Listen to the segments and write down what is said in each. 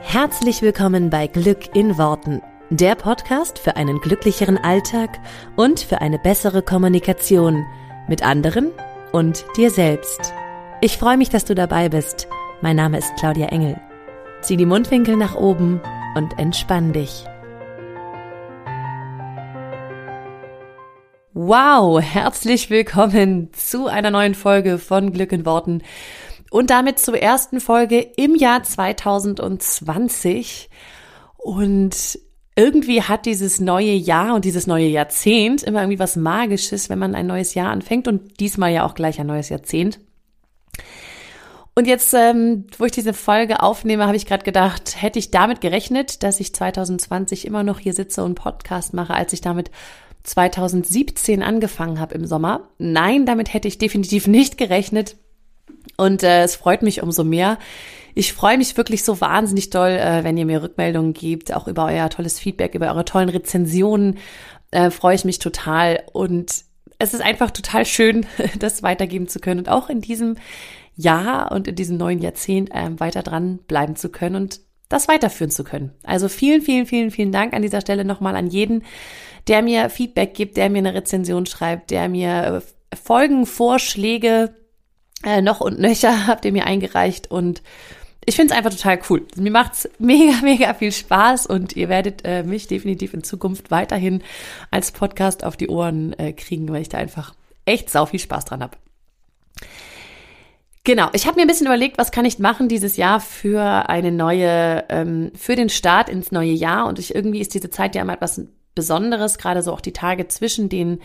Herzlich willkommen bei Glück in Worten, der Podcast für einen glücklicheren Alltag und für eine bessere Kommunikation mit anderen und dir selbst. Ich freue mich, dass du dabei bist. Mein Name ist Claudia Engel. Zieh die Mundwinkel nach oben und entspann dich. Wow, herzlich willkommen zu einer neuen Folge von Glück in Worten und damit zur ersten Folge im Jahr 2020. Und irgendwie hat dieses neue Jahr und dieses neue Jahrzehnt immer irgendwie was Magisches, wenn man ein neues Jahr anfängt und diesmal ja auch gleich ein neues Jahrzehnt. Und jetzt, ähm, wo ich diese Folge aufnehme, habe ich gerade gedacht, hätte ich damit gerechnet, dass ich 2020 immer noch hier sitze und Podcast mache, als ich damit 2017 angefangen habe im Sommer. Nein, damit hätte ich definitiv nicht gerechnet. Und äh, es freut mich umso mehr. Ich freue mich wirklich so wahnsinnig doll, äh, wenn ihr mir Rückmeldungen gebt, auch über euer tolles Feedback, über eure tollen Rezensionen. Äh, freue ich mich total. Und es ist einfach total schön, das weitergeben zu können und auch in diesem Jahr und in diesem neuen Jahrzehnt äh, weiter dran bleiben zu können und das weiterführen zu können. Also vielen, vielen, vielen, vielen Dank an dieser Stelle nochmal an jeden, der mir Feedback gibt, der mir eine Rezension schreibt, der mir äh, Folgenvorschläge äh, noch und nöcher habt ihr mir eingereicht und ich finde es einfach total cool. Mir macht's mega, mega viel Spaß und ihr werdet äh, mich definitiv in Zukunft weiterhin als Podcast auf die Ohren äh, kriegen, weil ich da einfach echt sau viel Spaß dran habe. Genau, ich habe mir ein bisschen überlegt, was kann ich machen dieses Jahr für eine neue, ähm, für den Start ins neue Jahr. Und ich irgendwie ist diese Zeit ja immer etwas Besonderes, gerade so auch die Tage zwischen den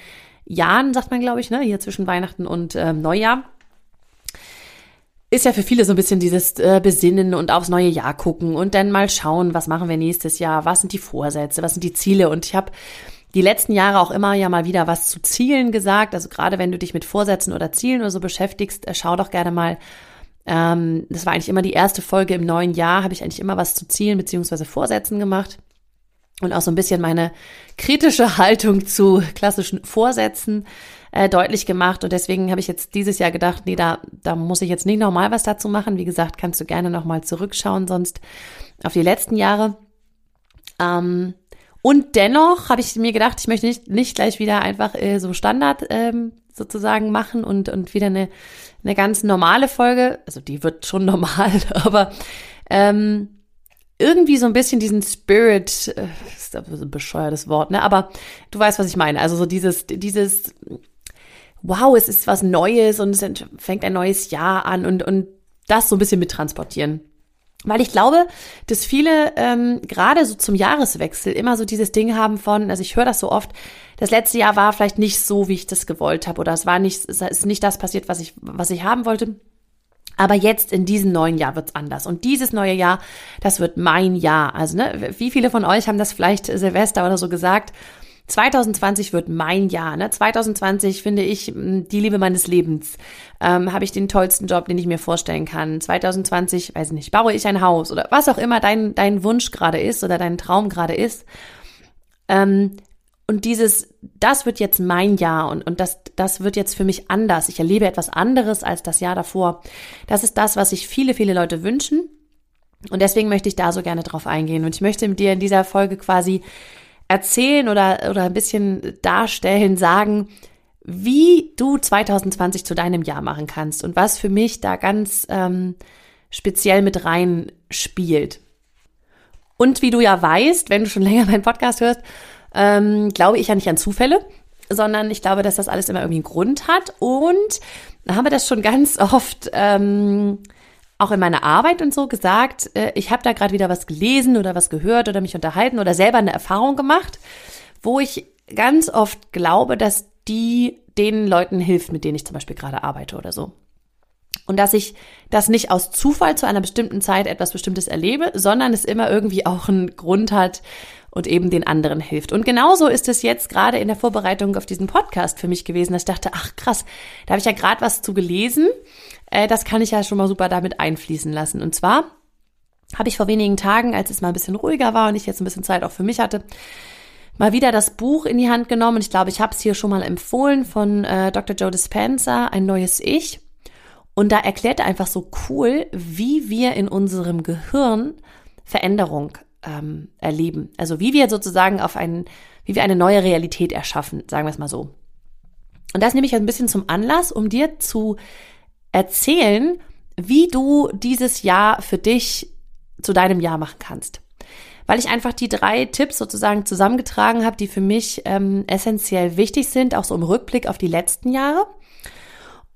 Jahren, sagt man, glaube ich, ne, hier zwischen Weihnachten und ähm, Neujahr ist ja für viele so ein bisschen dieses äh, Besinnen und aufs neue Jahr gucken und dann mal schauen, was machen wir nächstes Jahr, was sind die Vorsätze, was sind die Ziele. Und ich habe die letzten Jahre auch immer ja mal wieder was zu Zielen gesagt. Also gerade wenn du dich mit Vorsätzen oder Zielen oder so beschäftigst, äh, schau doch gerne mal. Ähm, das war eigentlich immer die erste Folge im neuen Jahr, habe ich eigentlich immer was zu Zielen beziehungsweise Vorsätzen gemacht. Und auch so ein bisschen meine kritische Haltung zu klassischen Vorsätzen äh, deutlich gemacht. Und deswegen habe ich jetzt dieses Jahr gedacht, nee, da, da muss ich jetzt nicht nochmal was dazu machen. Wie gesagt, kannst du gerne nochmal zurückschauen, sonst auf die letzten Jahre. Ähm, und dennoch habe ich mir gedacht, ich möchte nicht, nicht gleich wieder einfach äh, so Standard ähm, sozusagen machen und, und wieder eine, eine ganz normale Folge. Also die wird schon normal, aber ähm, irgendwie so ein bisschen diesen Spirit, äh, ist ein bescheuertes Wort, ne? Aber du weißt, was ich meine. Also so dieses, dieses wow, es ist was Neues und es fängt ein neues Jahr an und, und das so ein bisschen mittransportieren. Weil ich glaube, dass viele ähm, gerade so zum Jahreswechsel immer so dieses Ding haben von, also ich höre das so oft, das letzte Jahr war vielleicht nicht so, wie ich das gewollt habe oder es war nicht, es ist nicht das passiert, was ich, was ich haben wollte. Aber jetzt in diesem neuen Jahr wird's anders. Und dieses neue Jahr, das wird mein Jahr. Also, ne, wie viele von euch haben das vielleicht Silvester oder so gesagt? 2020 wird mein Jahr. Ne? 2020 finde ich die Liebe meines Lebens. Ähm, Habe ich den tollsten Job, den ich mir vorstellen kann. 2020, weiß nicht, baue ich ein Haus oder was auch immer dein, dein Wunsch gerade ist oder dein Traum gerade ist. Ähm, und dieses, das wird jetzt mein Jahr und, und das, das wird jetzt für mich anders. Ich erlebe etwas anderes als das Jahr davor. Das ist das, was sich viele, viele Leute wünschen. Und deswegen möchte ich da so gerne drauf eingehen. Und ich möchte mit dir in dieser Folge quasi erzählen oder, oder ein bisschen darstellen, sagen, wie du 2020 zu deinem Jahr machen kannst und was für mich da ganz ähm, speziell mit rein spielt. Und wie du ja weißt, wenn du schon länger meinen Podcast hörst, ähm, glaube ich ja nicht an Zufälle, sondern ich glaube, dass das alles immer irgendwie einen Grund hat. Und da haben wir das schon ganz oft ähm, auch in meiner Arbeit und so gesagt, äh, ich habe da gerade wieder was gelesen oder was gehört oder mich unterhalten oder selber eine Erfahrung gemacht, wo ich ganz oft glaube, dass die den Leuten hilft, mit denen ich zum Beispiel gerade arbeite oder so. Und dass ich das nicht aus Zufall zu einer bestimmten Zeit etwas Bestimmtes erlebe, sondern es immer irgendwie auch einen Grund hat und eben den anderen hilft. Und genauso ist es jetzt gerade in der Vorbereitung auf diesen Podcast für mich gewesen, dass ich dachte, ach krass, da habe ich ja gerade was zu gelesen äh, das kann ich ja schon mal super damit einfließen lassen. Und zwar habe ich vor wenigen Tagen, als es mal ein bisschen ruhiger war und ich jetzt ein bisschen Zeit auch für mich hatte, mal wieder das Buch in die Hand genommen. Und ich glaube, ich habe es hier schon mal empfohlen von äh, Dr. Joe Dispenza, Ein neues Ich. Und da erklärt er einfach so cool, wie wir in unserem Gehirn Veränderung ähm, erleben. Also wie wir sozusagen auf einen, wie wir eine neue Realität erschaffen, sagen wir es mal so. Und das nehme ich ein bisschen zum Anlass, um dir zu erzählen, wie du dieses Jahr für dich zu deinem Jahr machen kannst. Weil ich einfach die drei Tipps sozusagen zusammengetragen habe, die für mich ähm, essentiell wichtig sind, auch so im Rückblick auf die letzten Jahre.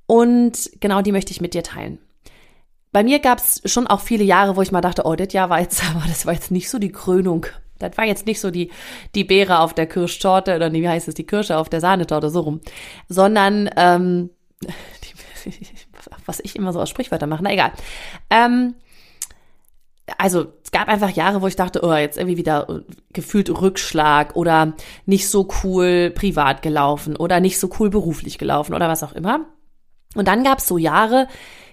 Und genau die möchte ich mit dir teilen. Bei mir gab es schon auch viele Jahre, wo ich mal dachte, oh, das Jahr war jetzt, aber das war jetzt nicht so die Krönung. Das war jetzt nicht so die, die Beere auf der Kirschtorte oder wie heißt es, die Kirsche auf der Sahnetorte, so rum. Sondern, ähm, die, was ich immer so aus Sprichwörtern mache, na egal. Ähm, also es gab einfach Jahre, wo ich dachte, oh, jetzt irgendwie wieder gefühlt Rückschlag oder nicht so cool privat gelaufen oder nicht so cool beruflich gelaufen oder was auch immer. Und dann gab es so Jahre,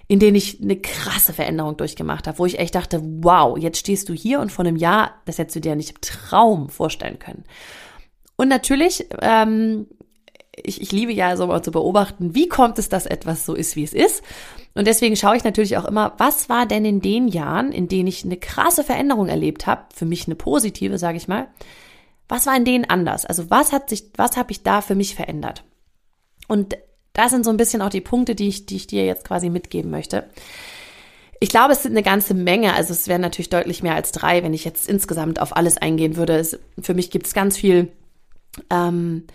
in denen ich eine krasse Veränderung durchgemacht habe, wo ich echt dachte, wow, jetzt stehst du hier und vor einem Jahr, das hättest du dir nicht im Traum vorstellen können. Und natürlich, ähm, ich, ich liebe ja so mal zu beobachten, wie kommt es, dass etwas so ist, wie es ist. Und deswegen schaue ich natürlich auch immer, was war denn in den Jahren, in denen ich eine krasse Veränderung erlebt habe, für mich eine positive, sage ich mal, was war in denen anders? Also was hat sich, was habe ich da für mich verändert? Und das sind so ein bisschen auch die Punkte, die ich, die ich dir jetzt quasi mitgeben möchte. Ich glaube, es sind eine ganze Menge. Also es wären natürlich deutlich mehr als drei, wenn ich jetzt insgesamt auf alles eingehen würde. Es, für mich gibt es ganz viel, ähm,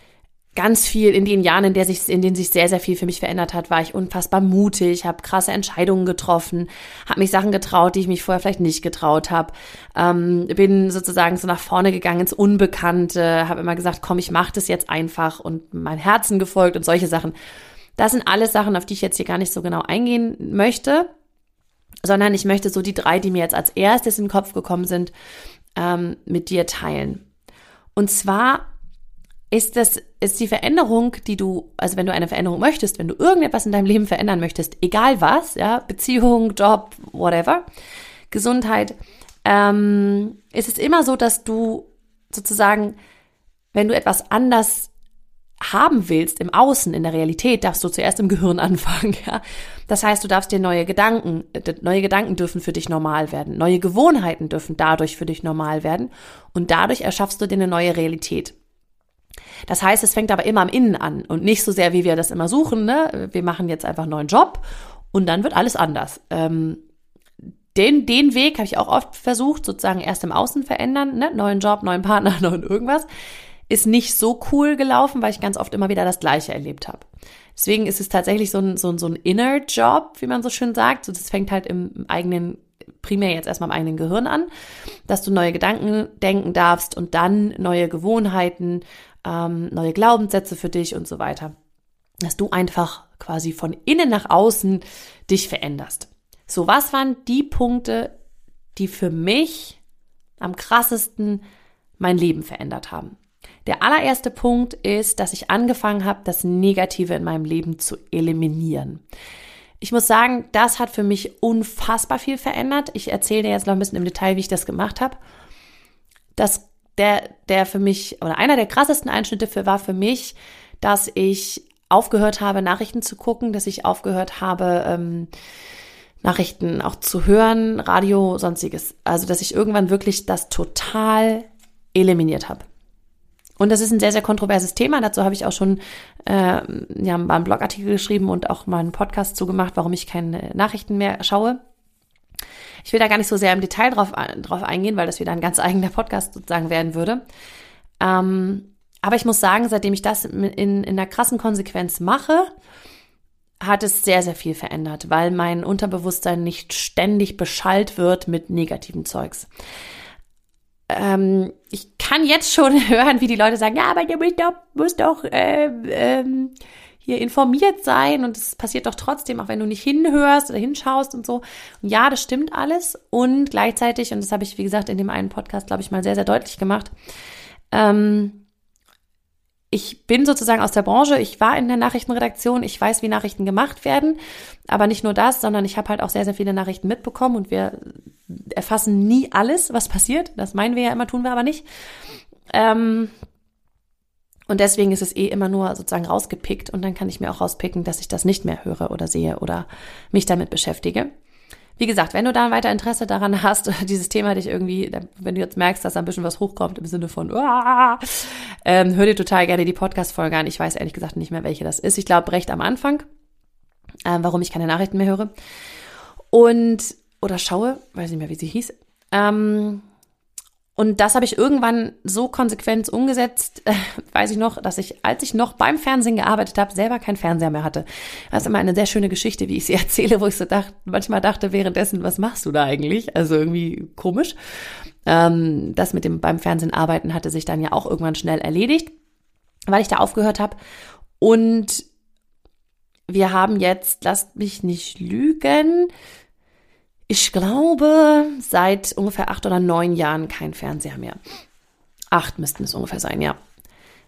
ganz viel in den Jahren, in, der sich, in denen sich sehr, sehr viel für mich verändert hat, war ich unfassbar mutig, habe krasse Entscheidungen getroffen, habe mich Sachen getraut, die ich mich vorher vielleicht nicht getraut habe, ähm, bin sozusagen so nach vorne gegangen ins Unbekannte, habe immer gesagt, komm, ich mache das jetzt einfach und mein Herzen gefolgt und solche Sachen. Das sind alles Sachen, auf die ich jetzt hier gar nicht so genau eingehen möchte, sondern ich möchte so die drei, die mir jetzt als erstes in den Kopf gekommen sind, ähm, mit dir teilen. Und zwar ist das, ist die Veränderung, die du, also wenn du eine Veränderung möchtest, wenn du irgendetwas in deinem Leben verändern möchtest, egal was, ja, Beziehung, Job, whatever, Gesundheit, ähm, ist es immer so, dass du sozusagen, wenn du etwas anders haben willst im Außen, in der Realität, darfst du zuerst im Gehirn anfangen. Ja? Das heißt, du darfst dir neue Gedanken, neue Gedanken dürfen für dich normal werden, neue Gewohnheiten dürfen dadurch für dich normal werden und dadurch erschaffst du dir eine neue Realität. Das heißt, es fängt aber immer am Innen an und nicht so sehr, wie wir das immer suchen. Ne? Wir machen jetzt einfach einen neuen Job und dann wird alles anders. Ähm, den, den Weg habe ich auch oft versucht, sozusagen erst im Außen verändern, ne? neuen Job, neuen Partner, neuen irgendwas ist nicht so cool gelaufen, weil ich ganz oft immer wieder das Gleiche erlebt habe. Deswegen ist es tatsächlich so ein, so ein, so ein Inner Job, wie man so schön sagt. So, das fängt halt im eigenen, primär jetzt erstmal im eigenen Gehirn an, dass du neue Gedanken denken darfst und dann neue Gewohnheiten, ähm, neue Glaubenssätze für dich und so weiter. Dass du einfach quasi von innen nach außen dich veränderst. So, was waren die Punkte, die für mich am krassesten mein Leben verändert haben? Der allererste Punkt ist, dass ich angefangen habe, das Negative in meinem Leben zu eliminieren. Ich muss sagen, das hat für mich unfassbar viel verändert. Ich erzähle dir jetzt noch ein bisschen im Detail, wie ich das gemacht habe. Das, der, der für mich, oder einer der krassesten Einschnitte für, war für mich, dass ich aufgehört habe, Nachrichten zu gucken, dass ich aufgehört habe, ähm, Nachrichten auch zu hören, Radio, sonstiges. Also, dass ich irgendwann wirklich das total eliminiert habe. Und das ist ein sehr, sehr kontroverses Thema. Dazu habe ich auch schon äh, ja, einen Blogartikel geschrieben und auch mal einen Podcast zugemacht, warum ich keine Nachrichten mehr schaue. Ich will da gar nicht so sehr im Detail drauf, drauf eingehen, weil das wieder ein ganz eigener Podcast sozusagen werden würde. Ähm, aber ich muss sagen, seitdem ich das in, in einer krassen Konsequenz mache, hat es sehr, sehr viel verändert, weil mein Unterbewusstsein nicht ständig beschallt wird mit negativen Zeugs ähm, ich kann jetzt schon hören, wie die Leute sagen, ja, aber du musst doch, musst doch äh, ähm, hier informiert sein und es passiert doch trotzdem, auch wenn du nicht hinhörst oder hinschaust und so. Und ja, das stimmt alles und gleichzeitig, und das habe ich, wie gesagt, in dem einen Podcast, glaube ich, mal sehr, sehr deutlich gemacht, ähm, ich bin sozusagen aus der Branche, ich war in der Nachrichtenredaktion, ich weiß, wie Nachrichten gemacht werden, aber nicht nur das, sondern ich habe halt auch sehr, sehr viele Nachrichten mitbekommen und wir erfassen nie alles, was passiert. Das meinen wir ja immer, tun wir aber nicht. Ähm, und deswegen ist es eh immer nur sozusagen rausgepickt und dann kann ich mir auch rauspicken, dass ich das nicht mehr höre oder sehe oder mich damit beschäftige. wie gesagt, wenn du da weiter Interesse daran hast, dieses Thema dich irgendwie, wenn du jetzt merkst, dass da ein bisschen was hochkommt im Sinne von, Uah, ähm, hör dir total gerne die Podcast-Folge an. Ich weiß ehrlich gesagt nicht mehr, welche das ist. Ich glaube, recht am Anfang, äh, warum ich keine Nachrichten mehr höre. Und, oder schaue, weiß nicht mehr, wie sie hieß. Ähm, und das habe ich irgendwann so konsequent umgesetzt, äh, weiß ich noch, dass ich, als ich noch beim Fernsehen gearbeitet habe, selber keinen Fernseher mehr hatte. Das ist immer eine sehr schöne Geschichte, wie ich sie erzähle, wo ich so dachte, manchmal dachte währenddessen, was machst du da eigentlich? Also irgendwie komisch. Ähm, das mit dem beim Fernsehen arbeiten hatte sich dann ja auch irgendwann schnell erledigt, weil ich da aufgehört habe. Und wir haben jetzt, lasst mich nicht lügen, ich glaube, seit ungefähr acht oder neun Jahren kein Fernseher mehr. Acht müssten es ungefähr sein, ja.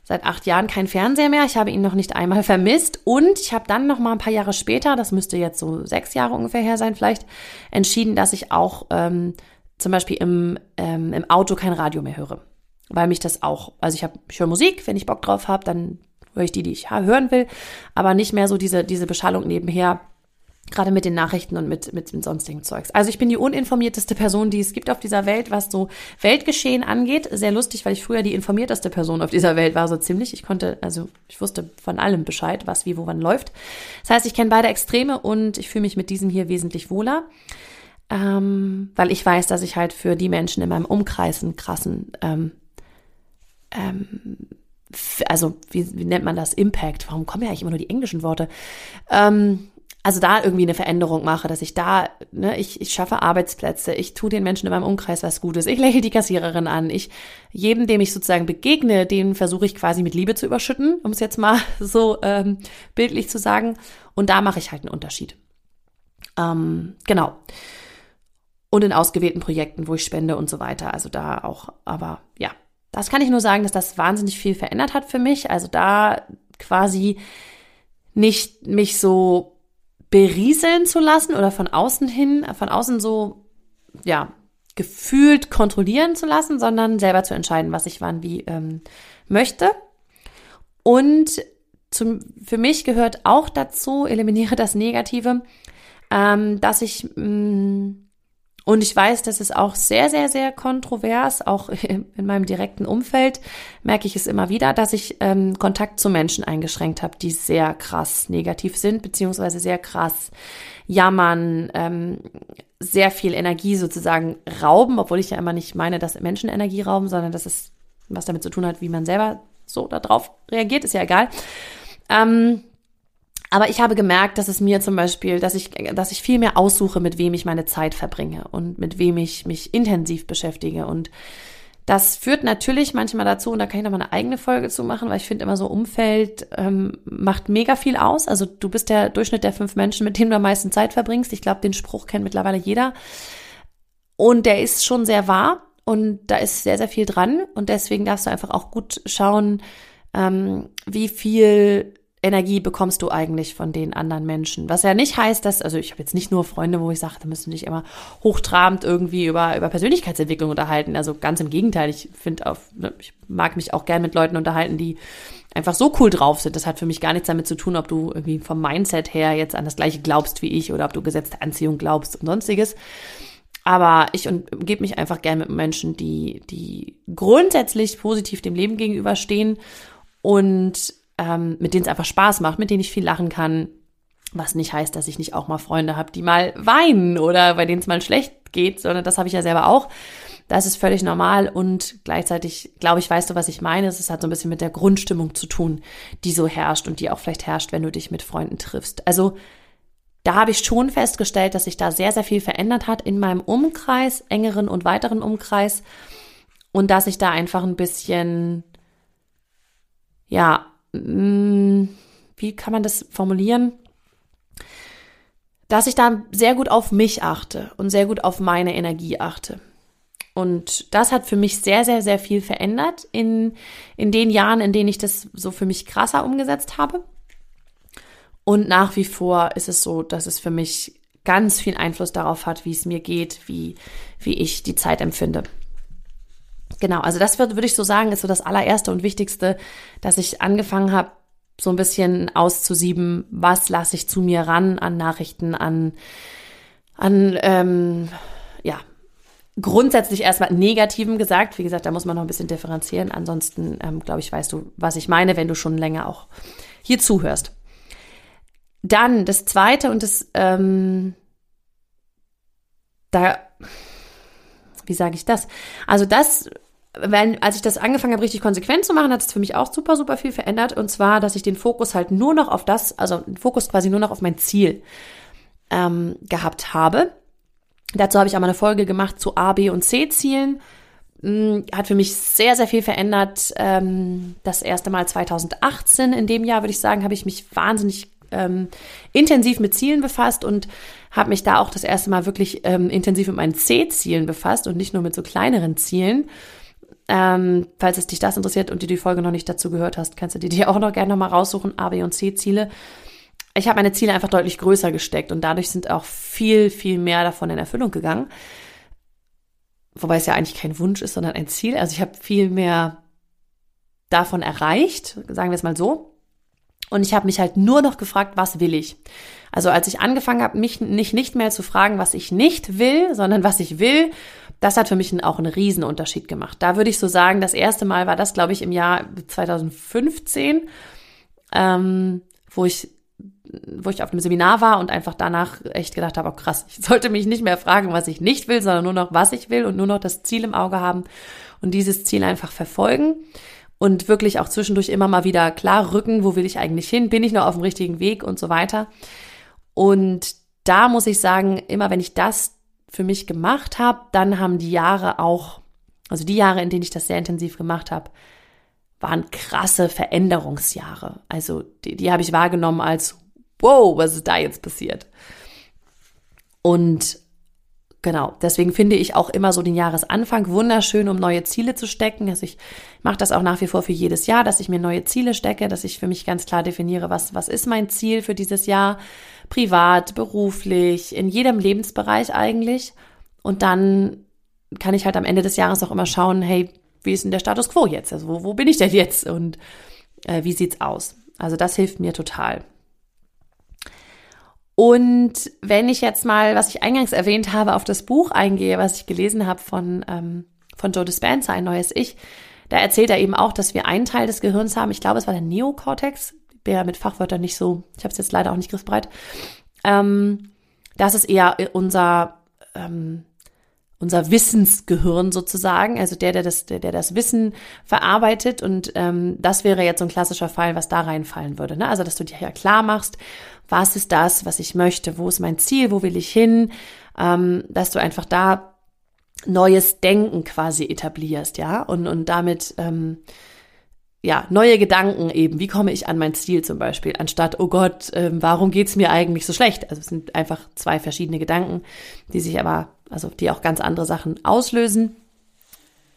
Seit acht Jahren kein Fernseher mehr. Ich habe ihn noch nicht einmal vermisst. Und ich habe dann noch mal ein paar Jahre später, das müsste jetzt so sechs Jahre ungefähr her sein, vielleicht, entschieden, dass ich auch ähm, zum Beispiel im, ähm, im Auto kein Radio mehr höre. Weil mich das auch, also ich, hab, ich höre Musik, wenn ich Bock drauf habe, dann höre ich die, die ich hören will, aber nicht mehr so diese, diese Beschallung nebenher gerade mit den Nachrichten und mit, mit dem sonstigen Zeugs. Also ich bin die uninformierteste Person, die es gibt auf dieser Welt, was so Weltgeschehen angeht. Sehr lustig, weil ich früher die informierteste Person auf dieser Welt war, so ziemlich. Ich konnte, also ich wusste von allem Bescheid, was wie wo wann läuft. Das heißt, ich kenne beide Extreme und ich fühle mich mit diesem hier wesentlich wohler. Ähm, weil ich weiß, dass ich halt für die Menschen in meinem Umkreis einen krassen, ähm, ähm, also wie, wie nennt man das? Impact. Warum kommen ja eigentlich immer nur die englischen Worte? Ähm, also da irgendwie eine Veränderung mache, dass ich da, ne, ich, ich schaffe Arbeitsplätze, ich tue den Menschen in meinem Umkreis was Gutes, ich lächle die Kassiererin an, ich jedem, dem ich sozusagen begegne, den versuche ich quasi mit Liebe zu überschütten, um es jetzt mal so ähm, bildlich zu sagen. Und da mache ich halt einen Unterschied. Ähm, genau. Und in ausgewählten Projekten, wo ich spende und so weiter. Also da auch, aber ja, das kann ich nur sagen, dass das wahnsinnig viel verändert hat für mich. Also da quasi nicht mich so berieseln zu lassen oder von außen hin, von außen so, ja, gefühlt kontrollieren zu lassen, sondern selber zu entscheiden, was ich wann wie ähm, möchte. Und zum, für mich gehört auch dazu, eliminiere das Negative, ähm, dass ich mh, mm, und ich weiß, das ist auch sehr, sehr, sehr kontrovers. Auch in meinem direkten Umfeld merke ich es immer wieder, dass ich ähm, Kontakt zu Menschen eingeschränkt habe, die sehr krass negativ sind, beziehungsweise sehr krass jammern, ähm, sehr viel Energie sozusagen rauben, obwohl ich ja immer nicht meine, dass Menschen Energie rauben, sondern dass es was damit zu tun hat, wie man selber so darauf reagiert, ist ja egal. Ähm, aber ich habe gemerkt, dass es mir zum Beispiel, dass ich, dass ich viel mehr aussuche, mit wem ich meine Zeit verbringe und mit wem ich mich intensiv beschäftige. Und das führt natürlich manchmal dazu, und da kann ich nochmal eine eigene Folge zu machen, weil ich finde immer so Umfeld ähm, macht mega viel aus. Also du bist der Durchschnitt der fünf Menschen, mit denen du am meisten Zeit verbringst. Ich glaube, den Spruch kennt mittlerweile jeder. Und der ist schon sehr wahr und da ist sehr, sehr viel dran. Und deswegen darfst du einfach auch gut schauen, ähm, wie viel Energie bekommst du eigentlich von den anderen Menschen? Was ja nicht heißt, dass, also ich habe jetzt nicht nur Freunde, wo ich sage, da müssen nicht immer hochtrabend irgendwie über, über Persönlichkeitsentwicklung unterhalten. Also ganz im Gegenteil, ich finde auf, ne, ich mag mich auch gern mit Leuten unterhalten, die einfach so cool drauf sind. Das hat für mich gar nichts damit zu tun, ob du irgendwie vom Mindset her jetzt an das gleiche glaubst wie ich oder ob du gesetzte Anziehung glaubst und sonstiges. Aber ich umgebe mich einfach gern mit Menschen, die, die grundsätzlich positiv dem Leben gegenüberstehen und ähm, mit denen es einfach Spaß macht, mit denen ich viel lachen kann. Was nicht heißt, dass ich nicht auch mal Freunde habe, die mal weinen oder bei denen es mal schlecht geht, sondern das habe ich ja selber auch. Das ist völlig normal und gleichzeitig, glaube ich, weißt du, was ich meine. Es hat so ein bisschen mit der Grundstimmung zu tun, die so herrscht und die auch vielleicht herrscht, wenn du dich mit Freunden triffst. Also da habe ich schon festgestellt, dass sich da sehr, sehr viel verändert hat in meinem Umkreis, engeren und weiteren Umkreis und dass ich da einfach ein bisschen, ja, wie kann man das formulieren? Dass ich da sehr gut auf mich achte und sehr gut auf meine Energie achte. Und das hat für mich sehr, sehr, sehr viel verändert in, in den Jahren, in denen ich das so für mich krasser umgesetzt habe. Und nach wie vor ist es so, dass es für mich ganz viel Einfluss darauf hat, wie es mir geht, wie, wie ich die Zeit empfinde. Genau, also das würde würd ich so sagen, ist so das allererste und wichtigste, dass ich angefangen habe, so ein bisschen auszusieben, was lasse ich zu mir ran an Nachrichten, an an ähm, ja, grundsätzlich erstmal Negativem gesagt. Wie gesagt, da muss man noch ein bisschen differenzieren. Ansonsten, ähm, glaube ich, weißt du, was ich meine, wenn du schon länger auch hier zuhörst. Dann das zweite und das, ähm, da, wie sage ich das? Also das, wenn, als ich das angefangen habe, richtig konsequent zu machen, hat es für mich auch super, super viel verändert. Und zwar, dass ich den Fokus halt nur noch auf das, also den Fokus quasi nur noch auf mein Ziel ähm, gehabt habe. Dazu habe ich auch mal eine Folge gemacht zu A, B und C Zielen. Hm, hat für mich sehr, sehr viel verändert. Ähm, das erste Mal 2018. In dem Jahr, würde ich sagen, habe ich mich wahnsinnig ähm, intensiv mit Zielen befasst und habe mich da auch das erste Mal wirklich ähm, intensiv mit meinen C-Zielen befasst und nicht nur mit so kleineren Zielen. Ähm, falls es dich das interessiert und du die Folge noch nicht dazu gehört hast, kannst du die dir auch noch gerne nochmal raussuchen, A, B und C-Ziele ich habe meine Ziele einfach deutlich größer gesteckt und dadurch sind auch viel, viel mehr davon in Erfüllung gegangen. Wobei es ja eigentlich kein Wunsch ist, sondern ein Ziel. Also ich habe viel mehr davon erreicht, sagen wir es mal so. Und ich habe mich halt nur noch gefragt, was will ich? Also als ich angefangen habe, mich nicht, nicht mehr zu fragen, was ich nicht will, sondern was ich will, das hat für mich auch einen Riesenunterschied gemacht. Da würde ich so sagen, das erste Mal war das, glaube ich, im Jahr 2015, ähm, wo ich wo ich auf einem Seminar war und einfach danach echt gedacht habe, oh krass, ich sollte mich nicht mehr fragen, was ich nicht will, sondern nur noch, was ich will und nur noch das Ziel im Auge haben und dieses Ziel einfach verfolgen und wirklich auch zwischendurch immer mal wieder klar rücken, wo will ich eigentlich hin, bin ich noch auf dem richtigen Weg und so weiter. Und da muss ich sagen, immer wenn ich das für mich gemacht habe, dann haben die Jahre auch, also die Jahre, in denen ich das sehr intensiv gemacht habe, waren krasse Veränderungsjahre. Also die, die habe ich wahrgenommen als, wow, was ist da jetzt passiert? Und genau, deswegen finde ich auch immer so den Jahresanfang wunderschön, um neue Ziele zu stecken. Also ich mache das auch nach wie vor für jedes Jahr, dass ich mir neue Ziele stecke, dass ich für mich ganz klar definiere, was, was ist mein Ziel für dieses Jahr, privat, beruflich, in jedem Lebensbereich eigentlich. Und dann kann ich halt am Ende des Jahres auch immer schauen, hey, wie ist denn der Status quo jetzt? Also wo, wo bin ich denn jetzt und äh, wie sieht's aus? Also das hilft mir total. Und wenn ich jetzt mal, was ich eingangs erwähnt habe, auf das Buch eingehe, was ich gelesen habe von, ähm, von Joe Dispenza, ein neues Ich, da erzählt er eben auch, dass wir einen Teil des Gehirns haben, ich glaube, es war der Neokortex, bin ja mit Fachwörtern nicht so, ich habe es jetzt leider auch nicht griffbereit. Ähm, das ist eher unser, ähm, unser Wissensgehirn sozusagen, also der, der das, der, der das Wissen verarbeitet. Und ähm, das wäre jetzt so ein klassischer Fall, was da reinfallen würde. Ne? Also, dass du dir ja klar machst, was ist das, was ich möchte, wo ist mein Ziel, wo will ich hin, ähm, dass du einfach da neues Denken quasi etablierst, ja, und, und damit ähm, ja, neue Gedanken eben, wie komme ich an mein Ziel zum Beispiel, anstatt, oh Gott, ähm, warum geht's mir eigentlich so schlecht? Also es sind einfach zwei verschiedene Gedanken, die sich aber, also die auch ganz andere Sachen auslösen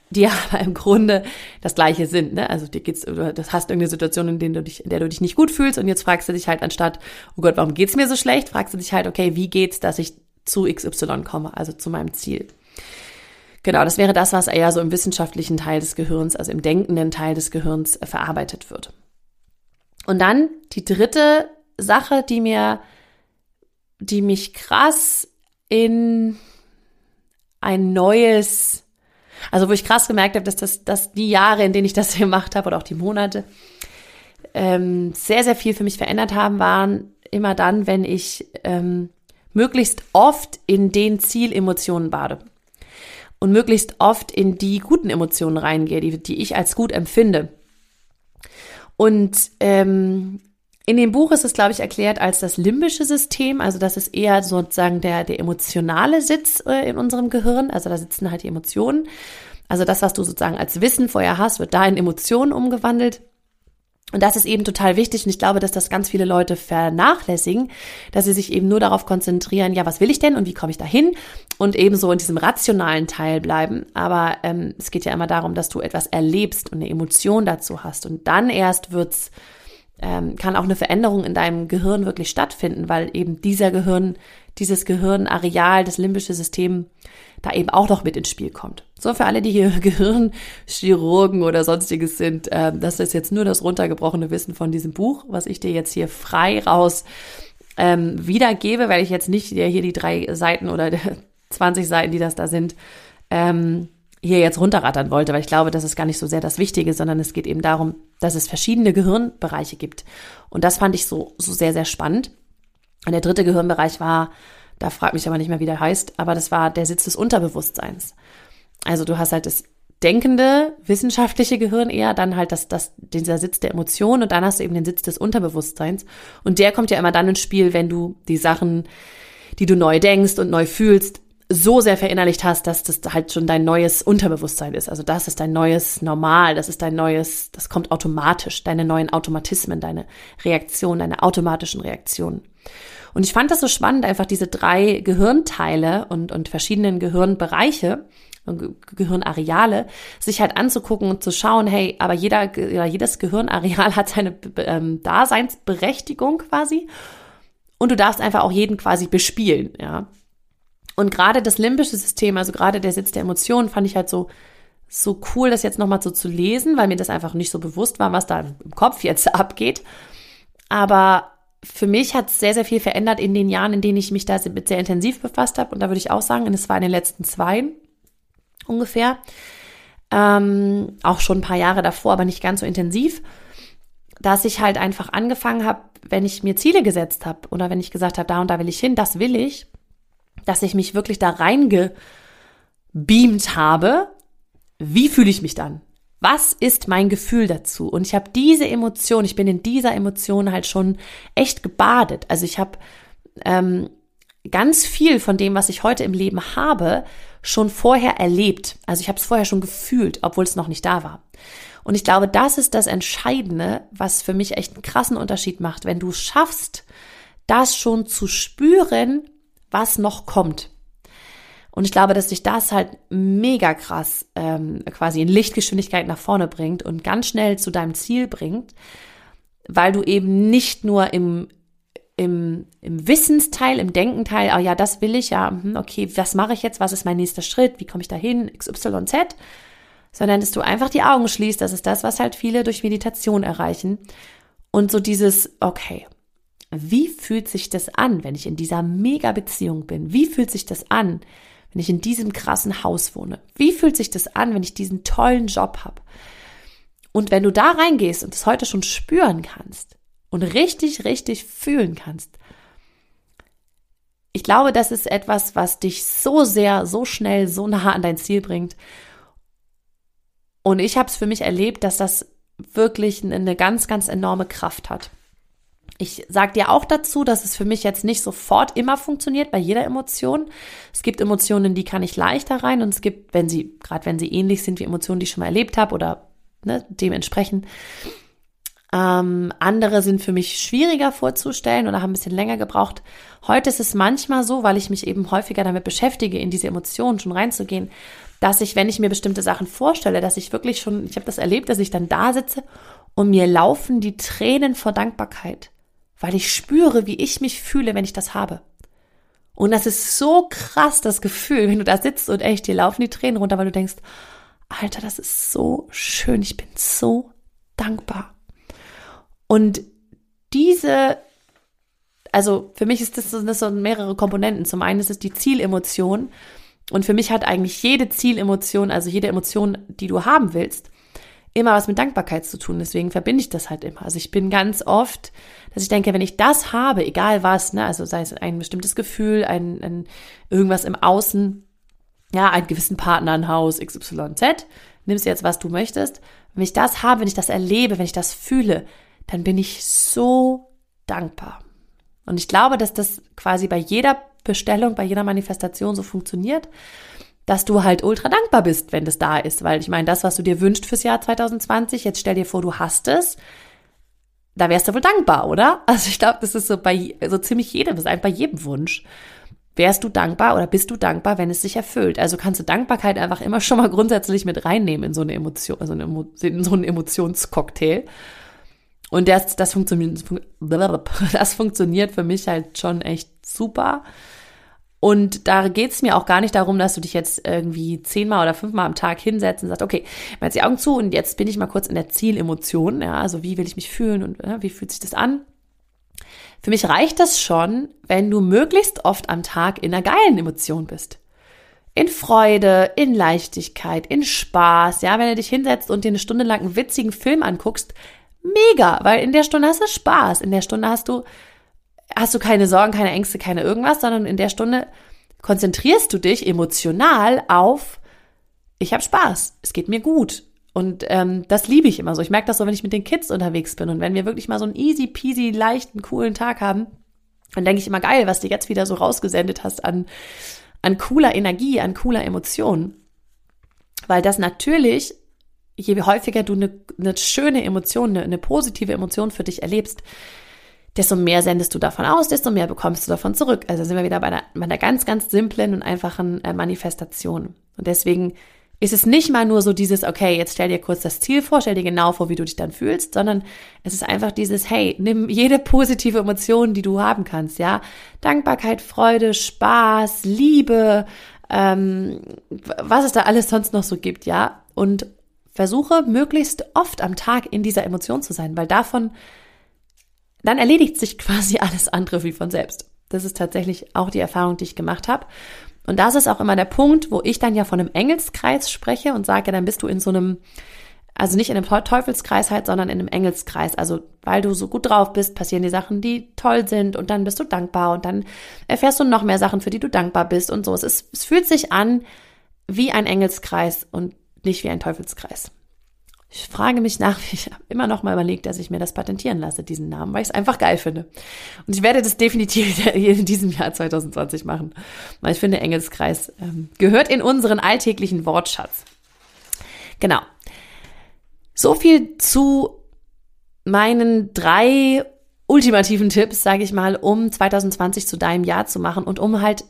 die aber im Grunde das Gleiche sind. Ne? Also dir geht's, du hast irgendeine Situation, in, der du dich, in der du dich nicht gut fühlst und jetzt fragst du dich halt anstatt, oh Gott, warum geht's mir so schlecht, fragst du dich halt, okay, wie geht's, dass ich zu XY komme, also zu meinem Ziel. Genau, das wäre das, was eher so im wissenschaftlichen Teil des Gehirns, also im denkenden Teil des Gehirns äh, verarbeitet wird. Und dann die dritte Sache, die mir, die mich krass in ein neues also wo ich krass gemerkt habe, dass das, dass die Jahre, in denen ich das gemacht habe oder auch die Monate, ähm, sehr, sehr viel für mich verändert haben, waren immer dann, wenn ich ähm, möglichst oft in den Zielemotionen bade und möglichst oft in die guten Emotionen reingehe, die, die ich als gut empfinde. Und ähm, in dem Buch ist es, glaube ich, erklärt als das limbische System. Also das ist eher sozusagen der, der emotionale Sitz äh, in unserem Gehirn. Also da sitzen halt die Emotionen. Also das, was du sozusagen als Wissen vorher hast, wird da in Emotionen umgewandelt. Und das ist eben total wichtig. Und ich glaube, dass das ganz viele Leute vernachlässigen, dass sie sich eben nur darauf konzentrieren, ja, was will ich denn und wie komme ich da hin? Und eben so in diesem rationalen Teil bleiben. Aber ähm, es geht ja immer darum, dass du etwas erlebst und eine Emotion dazu hast. Und dann erst wird's ähm, kann auch eine Veränderung in deinem Gehirn wirklich stattfinden, weil eben dieser Gehirn, dieses Gehirnareal, das limbische System da eben auch noch mit ins Spiel kommt. So, für alle, die hier Gehirnchirurgen oder sonstiges sind, äh, das ist jetzt nur das runtergebrochene Wissen von diesem Buch, was ich dir jetzt hier frei raus ähm, wiedergebe, weil ich jetzt nicht hier die drei Seiten oder 20 Seiten, die das da sind, ähm, hier jetzt runterrattern wollte, weil ich glaube, das ist gar nicht so sehr das Wichtige, sondern es geht eben darum, dass es verschiedene Gehirnbereiche gibt. Und das fand ich so, so sehr, sehr spannend. Und der dritte Gehirnbereich war, da fragt mich aber nicht mehr, wie der heißt, aber das war der Sitz des Unterbewusstseins. Also du hast halt das denkende, wissenschaftliche Gehirn eher, dann halt das, das, dieser Sitz der Emotionen und dann hast du eben den Sitz des Unterbewusstseins. Und der kommt ja immer dann ins Spiel, wenn du die Sachen, die du neu denkst und neu fühlst, so sehr verinnerlicht hast, dass das halt schon dein neues Unterbewusstsein ist. Also das ist dein neues Normal, das ist dein neues, das kommt automatisch, deine neuen Automatismen, deine Reaktionen, deine automatischen Reaktionen. Und ich fand das so spannend, einfach diese drei Gehirnteile und, und verschiedenen Gehirnbereiche, Gehirnareale, sich halt anzugucken und zu schauen, hey, aber jeder, jedes Gehirnareal hat seine ähm, Daseinsberechtigung quasi. Und du darfst einfach auch jeden quasi bespielen, ja. Und gerade das limbische System, also gerade der Sitz der Emotionen, fand ich halt so, so cool, das jetzt nochmal so zu lesen, weil mir das einfach nicht so bewusst war, was da im Kopf jetzt abgeht. Aber für mich hat es sehr, sehr viel verändert in den Jahren, in denen ich mich da mit sehr intensiv befasst habe. Und da würde ich auch sagen, und es war in den letzten zwei ungefähr. Ähm, auch schon ein paar Jahre davor, aber nicht ganz so intensiv, dass ich halt einfach angefangen habe, wenn ich mir Ziele gesetzt habe oder wenn ich gesagt habe, da und da will ich hin, das will ich, dass ich mich wirklich da reingebeamt habe. Wie fühle ich mich dann? Was ist mein Gefühl dazu? Und ich habe diese Emotion, ich bin in dieser Emotion halt schon echt gebadet. Also ich habe ähm, ganz viel von dem, was ich heute im Leben habe, schon vorher erlebt. Also ich habe es vorher schon gefühlt, obwohl es noch nicht da war. Und ich glaube, das ist das Entscheidende, was für mich echt einen krassen Unterschied macht, wenn du schaffst, das schon zu spüren, was noch kommt. Und ich glaube, dass dich das halt mega krass ähm, quasi in Lichtgeschwindigkeit nach vorne bringt und ganz schnell zu deinem Ziel bringt, weil du eben nicht nur im im, im Wissensteil, im Denkenteil, ah ja, das will ich, ja, hm, okay, was mache ich jetzt, was ist mein nächster Schritt, wie komme ich dahin, XYZ, sondern dass du einfach die Augen schließt, das ist das, was halt viele durch Meditation erreichen. Und so dieses, okay, wie fühlt sich das an, wenn ich in dieser Mega-Beziehung bin? Wie fühlt sich das an, wenn ich in diesem krassen Haus wohne? Wie fühlt sich das an, wenn ich diesen tollen Job habe? Und wenn du da reingehst und es heute schon spüren kannst, und richtig, richtig fühlen kannst. Ich glaube, das ist etwas, was dich so sehr, so schnell, so nah an dein Ziel bringt. Und ich habe es für mich erlebt, dass das wirklich eine ganz, ganz enorme Kraft hat. Ich sage dir auch dazu, dass es für mich jetzt nicht sofort immer funktioniert bei jeder Emotion. Es gibt Emotionen, die kann ich leichter rein und es gibt, wenn sie, gerade wenn sie ähnlich sind wie Emotionen, die ich schon mal erlebt habe oder ne, dementsprechend, ähm, andere sind für mich schwieriger vorzustellen oder haben ein bisschen länger gebraucht. Heute ist es manchmal so, weil ich mich eben häufiger damit beschäftige, in diese Emotionen schon reinzugehen, dass ich, wenn ich mir bestimmte Sachen vorstelle, dass ich wirklich schon, ich habe das erlebt, dass ich dann da sitze und mir laufen die Tränen vor Dankbarkeit, weil ich spüre, wie ich mich fühle, wenn ich das habe. Und das ist so krass, das Gefühl, wenn du da sitzt und echt, dir laufen die Tränen runter, weil du denkst, Alter, das ist so schön, ich bin so dankbar. Und diese, also für mich ist das, das so mehrere Komponenten. Zum einen ist es die Zielemotion. Und für mich hat eigentlich jede Zielemotion, also jede Emotion, die du haben willst, immer was mit Dankbarkeit zu tun. Deswegen verbinde ich das halt immer. Also ich bin ganz oft, dass ich denke, wenn ich das habe, egal was, ne, also sei es ein bestimmtes Gefühl, ein, ein irgendwas im Außen, ja, einen gewissen Partner, ein Haus, XYZ, nimmst jetzt, was du möchtest. Wenn ich das habe, wenn ich das erlebe, wenn ich das fühle, dann bin ich so dankbar. Und ich glaube, dass das quasi bei jeder Bestellung, bei jeder Manifestation so funktioniert, dass du halt ultra dankbar bist, wenn das da ist. Weil ich meine, das, was du dir wünschst fürs Jahr 2020, jetzt stell dir vor, du hast es, da wärst du wohl dankbar, oder? Also ich glaube, das ist so bei so ziemlich jedem, das ist einfach bei jedem Wunsch. Wärst du dankbar oder bist du dankbar, wenn es sich erfüllt? Also kannst du Dankbarkeit einfach immer schon mal grundsätzlich mit reinnehmen in so eine Emotion, also in so einen Emotionscocktail. Und das, das, funktioniert, das funktioniert für mich halt schon echt super. Und da geht's mir auch gar nicht darum, dass du dich jetzt irgendwie zehnmal oder fünfmal am Tag hinsetzt und sagst, okay, mach jetzt die Augen zu und jetzt bin ich mal kurz in der Zielemotion. Ja, also wie will ich mich fühlen und ja, wie fühlt sich das an? Für mich reicht das schon, wenn du möglichst oft am Tag in einer geilen Emotion bist. In Freude, in Leichtigkeit, in Spaß. Ja, wenn du dich hinsetzt und dir eine Stunde lang einen witzigen Film anguckst, mega, weil in der Stunde hast du Spaß. In der Stunde hast du, hast du keine Sorgen, keine Ängste, keine irgendwas, sondern in der Stunde konzentrierst du dich emotional auf, ich habe Spaß, es geht mir gut. Und ähm, das liebe ich immer so. Ich merke das so, wenn ich mit den Kids unterwegs bin und wenn wir wirklich mal so einen easy peasy, leichten, coolen Tag haben, dann denke ich immer geil, was du jetzt wieder so rausgesendet hast an, an cooler Energie, an cooler Emotion. Weil das natürlich, je häufiger du eine, eine schöne Emotion, eine, eine positive Emotion für dich erlebst, desto mehr sendest du davon aus, desto mehr bekommst du davon zurück. Also sind wir wieder bei einer, bei einer ganz, ganz simplen und einfachen äh, Manifestation. Und deswegen ist es nicht mal nur so dieses, okay, jetzt stell dir kurz das Ziel vor, stell dir genau vor, wie du dich dann fühlst, sondern es ist einfach dieses, hey, nimm jede positive Emotion, die du haben kannst, ja. Dankbarkeit, Freude, Spaß, Liebe, ähm, was es da alles sonst noch so gibt, ja. Und versuche möglichst oft am Tag in dieser Emotion zu sein, weil davon, dann erledigt sich quasi alles andere wie von selbst. Das ist tatsächlich auch die Erfahrung, die ich gemacht habe. Und das ist auch immer der Punkt, wo ich dann ja von einem Engelskreis spreche und sage, dann bist du in so einem, also nicht in einem Teufelskreis halt, sondern in einem Engelskreis. Also weil du so gut drauf bist, passieren die Sachen, die toll sind und dann bist du dankbar und dann erfährst du noch mehr Sachen, für die du dankbar bist und so. Es, ist, es fühlt sich an wie ein Engelskreis und nicht wie ein Teufelskreis. Ich frage mich nach, ich habe immer noch mal überlegt, dass ich mir das patentieren lasse, diesen Namen, weil ich es einfach geil finde. Und ich werde das definitiv in diesem Jahr 2020 machen, weil ich finde, Engelskreis ähm, gehört in unseren alltäglichen Wortschatz. Genau. So viel zu meinen drei ultimativen Tipps, sage ich mal, um 2020 zu deinem Jahr zu machen und um halt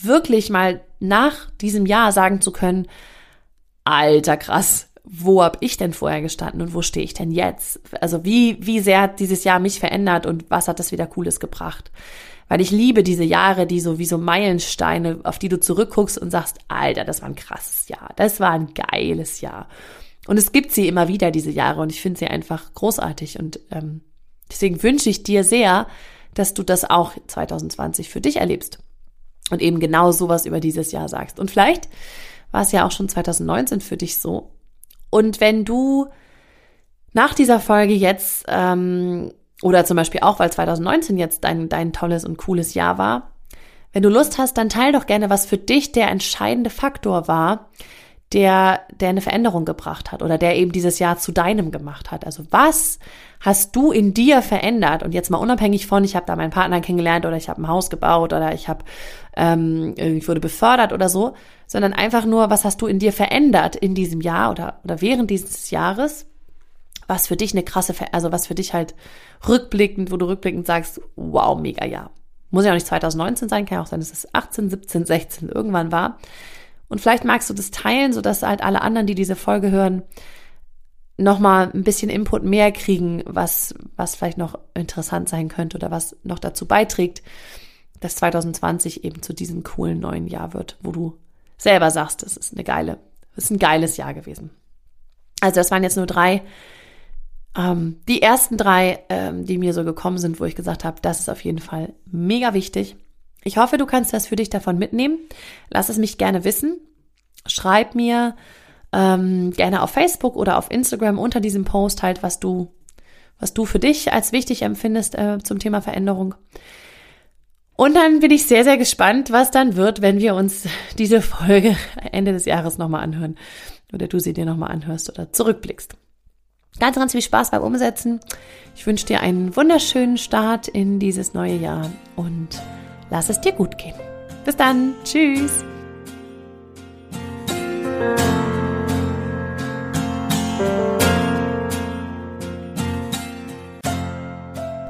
wirklich mal nach diesem Jahr sagen zu können, alter krass, wo habe ich denn vorher gestanden und wo stehe ich denn jetzt? Also wie, wie sehr hat dieses Jahr mich verändert und was hat das wieder Cooles gebracht? Weil ich liebe diese Jahre, die so wie so Meilensteine, auf die du zurückguckst und sagst, Alter, das war ein krasses Jahr, das war ein geiles Jahr. Und es gibt sie immer wieder, diese Jahre, und ich finde sie einfach großartig. Und ähm, deswegen wünsche ich dir sehr, dass du das auch 2020 für dich erlebst und eben genau sowas über dieses Jahr sagst. Und vielleicht war es ja auch schon 2019 für dich so, und wenn du nach dieser Folge jetzt, ähm, oder zum Beispiel auch, weil 2019 jetzt dein, dein tolles und cooles Jahr war, wenn du Lust hast, dann teil doch gerne, was für dich der entscheidende Faktor war, der, der eine Veränderung gebracht hat oder der eben dieses Jahr zu deinem gemacht hat. Also was hast du in dir verändert? Und jetzt mal unabhängig von, ich habe da meinen Partner kennengelernt oder ich habe ein Haus gebaut oder ich habe, ähm, ich wurde befördert oder so, sondern einfach nur, was hast du in dir verändert in diesem Jahr oder, oder während dieses Jahres? Was für dich eine krasse, Ver also was für dich halt rückblickend, wo du rückblickend sagst, wow, mega Jahr. Muss ja auch nicht 2019 sein, kann ja auch sein, dass es 18, 17, 16 irgendwann war. Und vielleicht magst du das teilen, sodass halt alle anderen, die diese Folge hören, nochmal ein bisschen Input mehr kriegen, was, was vielleicht noch interessant sein könnte oder was noch dazu beiträgt, dass 2020 eben zu diesem coolen neuen Jahr wird, wo du selber sagst, das ist eine geile, das ist ein geiles Jahr gewesen. Also das waren jetzt nur drei, ähm, die ersten drei, ähm, die mir so gekommen sind, wo ich gesagt habe, das ist auf jeden Fall mega wichtig. Ich hoffe, du kannst das für dich davon mitnehmen. Lass es mich gerne wissen. Schreib mir ähm, gerne auf Facebook oder auf Instagram unter diesem Post halt, was du, was du für dich als wichtig empfindest äh, zum Thema Veränderung. Und dann bin ich sehr, sehr gespannt, was dann wird, wenn wir uns diese Folge Ende des Jahres nochmal anhören. Oder du sie dir nochmal anhörst oder zurückblickst. Ganz, ganz viel Spaß beim Umsetzen. Ich wünsche dir einen wunderschönen Start in dieses neue Jahr und lass es dir gut gehen. Bis dann. Tschüss.